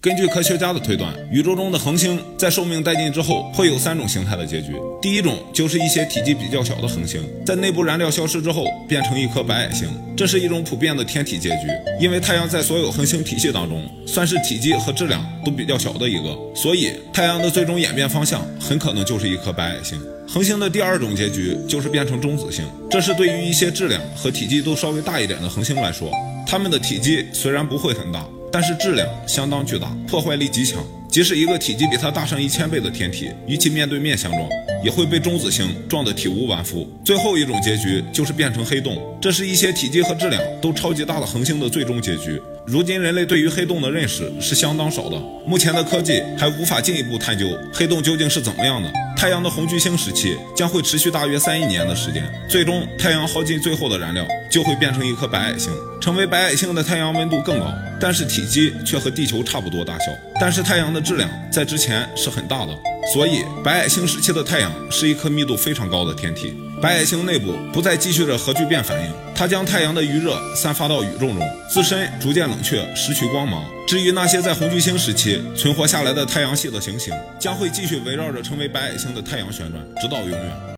根据科学家的推断，宇宙中的恒星在寿命殆尽之后，会有三种形态的结局。第一种就是一些体积比较小的恒星，在内部燃料消失之后，变成一颗白矮星。这是一种普遍的天体结局，因为太阳在所有恒星体系当中，算是体积和质量都比较小的一个，所以太阳的最终演变方向很可能就是一颗白矮星。恒星的第二种结局就是变成中子星，这是对于一些质量和体积都稍微大一点的恒星来说，它们的体积虽然不会很大。但是质量相当巨大，破坏力极强。即使一个体积比它大上一千倍的天体，与其面对面相撞，也会被中子星撞得体无完肤。最后一种结局就是变成黑洞，这是一些体积和质量都超级大的恒星的最终结局。如今人类对于黑洞的认识是相当少的，目前的科技还无法进一步探究黑洞究竟是怎么样的。太阳的红巨星时期将会持续大约三亿年的时间，最终太阳耗尽最后的燃料，就会变成一颗白矮星。成为白矮星的太阳温度更高，但是体积却和地球差不多大小。但是太阳的质量在之前是很大的，所以白矮星时期的太阳是一颗密度非常高的天体。白矮星内部不再继续着核聚变反应，它将太阳的余热散发到宇宙中，自身逐渐冷却，失去光芒。至于那些在红巨星时期存活下来的太阳系的行星，将会继续围绕着成为白矮星的太阳旋转，直到永远。